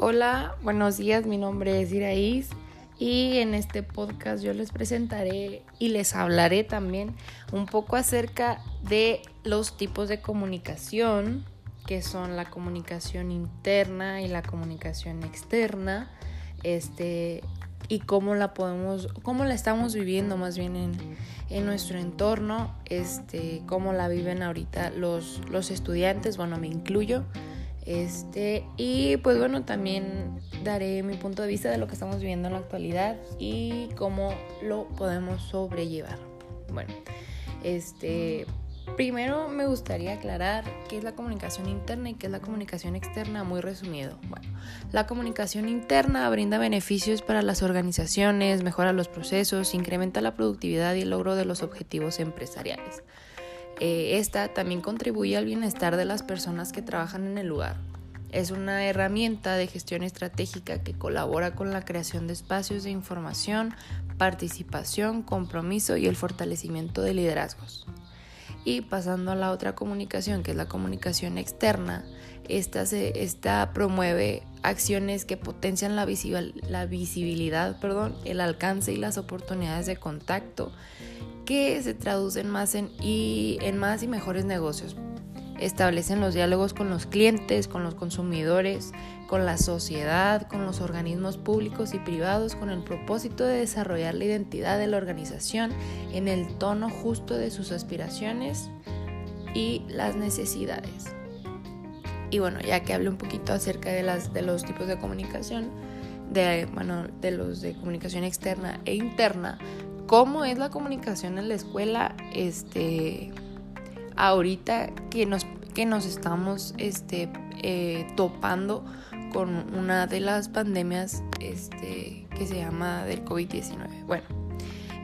Hola, buenos días, mi nombre es Iraís y en este podcast yo les presentaré y les hablaré también un poco acerca de los tipos de comunicación, que son la comunicación interna y la comunicación externa, este, y cómo la podemos, cómo la estamos viviendo más bien en, en nuestro entorno, este, cómo la viven ahorita los, los estudiantes, bueno, me incluyo. Este, y pues bueno, también daré mi punto de vista de lo que estamos viviendo en la actualidad y cómo lo podemos sobrellevar. Bueno, este, primero me gustaría aclarar qué es la comunicación interna y qué es la comunicación externa, muy resumido. Bueno, la comunicación interna brinda beneficios para las organizaciones, mejora los procesos, incrementa la productividad y el logro de los objetivos empresariales. Eh, esta también contribuye al bienestar de las personas que trabajan en el lugar. Es una herramienta de gestión estratégica que colabora con la creación de espacios de información, participación, compromiso y el fortalecimiento de liderazgos. Y pasando a la otra comunicación, que es la comunicación externa, esta, se, esta promueve acciones que potencian la, visibilidad, el alcance y las oportunidades de contacto que se traducen más en, y, en más y mejores negocios. Establecen los diálogos con los clientes, con los consumidores, con la sociedad, con los organismos públicos y privados, con el propósito de desarrollar la identidad de la organización en el tono justo de sus aspiraciones y las necesidades. Y bueno, ya que hablé un poquito acerca de, las, de los tipos de comunicación, de, bueno, de los de comunicación externa e interna, cómo es la comunicación en la escuela, este, ahorita que nos, que nos estamos este, eh, topando con una de las pandemias este, que se llama del COVID-19. Bueno,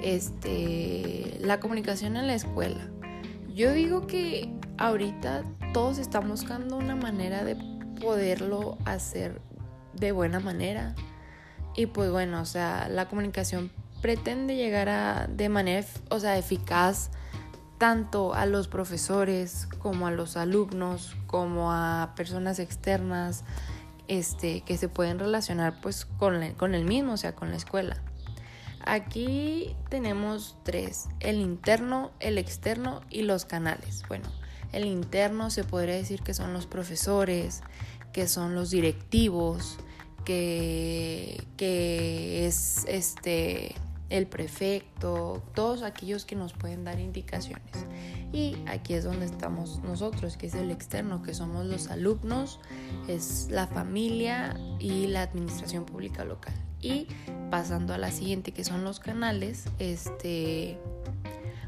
este, la comunicación en la escuela. Yo digo que ahorita todos estamos buscando una manera de poderlo hacer de buena manera. Y pues bueno, o sea, la comunicación pretende llegar a, de manera o sea, eficaz tanto a los profesores como a los alumnos, como a personas externas este, que se pueden relacionar pues con, con el mismo, o sea, con la escuela. Aquí tenemos tres, el interno, el externo y los canales. Bueno, el interno se podría decir que son los profesores, que son los directivos, que, que es este el prefecto, todos aquellos que nos pueden dar indicaciones. Y aquí es donde estamos nosotros, que es el externo, que somos los alumnos, es la familia y la administración pública local. Y pasando a la siguiente, que son los canales, este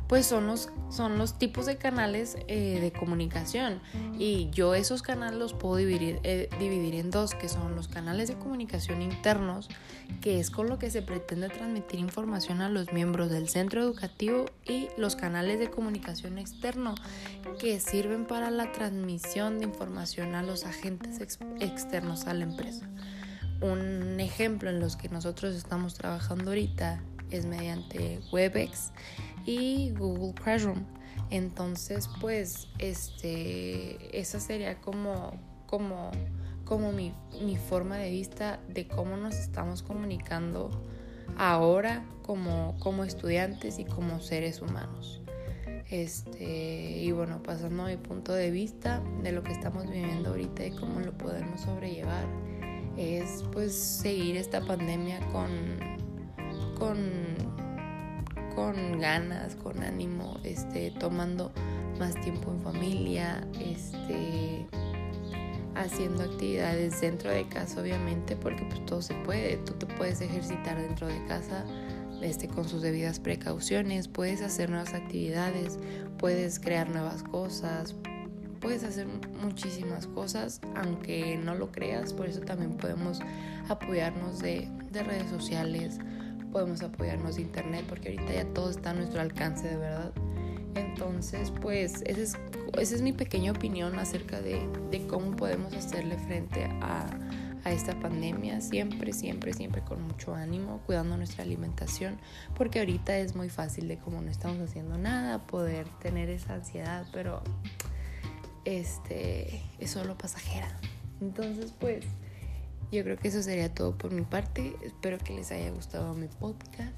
pues son los, son los tipos de canales eh, de comunicación. Y yo esos canales los puedo dividir, eh, dividir en dos, que son los canales de comunicación internos, que es con lo que se pretende transmitir información a los miembros del centro educativo, y los canales de comunicación externo, que sirven para la transmisión de información a los agentes externos a la empresa. Un ejemplo en los que nosotros estamos trabajando ahorita es mediante WebEx y Google Classroom. Entonces, pues, este, esa sería como, como, como mi, mi, forma de vista de cómo nos estamos comunicando ahora como, como estudiantes y como seres humanos. Este, y bueno, pasando a mi punto de vista de lo que estamos viviendo ahorita y cómo lo podemos sobrellevar, es pues seguir esta pandemia con, con con ganas, con ánimo, este, tomando más tiempo en familia, este, haciendo actividades dentro de casa, obviamente, porque pues todo se puede. Tú te puedes ejercitar dentro de casa, este, con sus debidas precauciones, puedes hacer nuevas actividades, puedes crear nuevas cosas, puedes hacer muchísimas cosas, aunque no lo creas, por eso también podemos apoyarnos de, de redes sociales podemos apoyarnos de internet porque ahorita ya todo está a nuestro alcance de verdad. Entonces, pues esa es, esa es mi pequeña opinión acerca de, de cómo podemos hacerle frente a, a esta pandemia, siempre, siempre, siempre con mucho ánimo, cuidando nuestra alimentación, porque ahorita es muy fácil de como no estamos haciendo nada, poder tener esa ansiedad, pero este es solo pasajera. Entonces, pues Yo creo que eso sería todo por mi parte. Espero que les haya gustado mi podcast.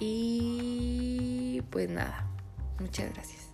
Y pues nada, muchas gracias.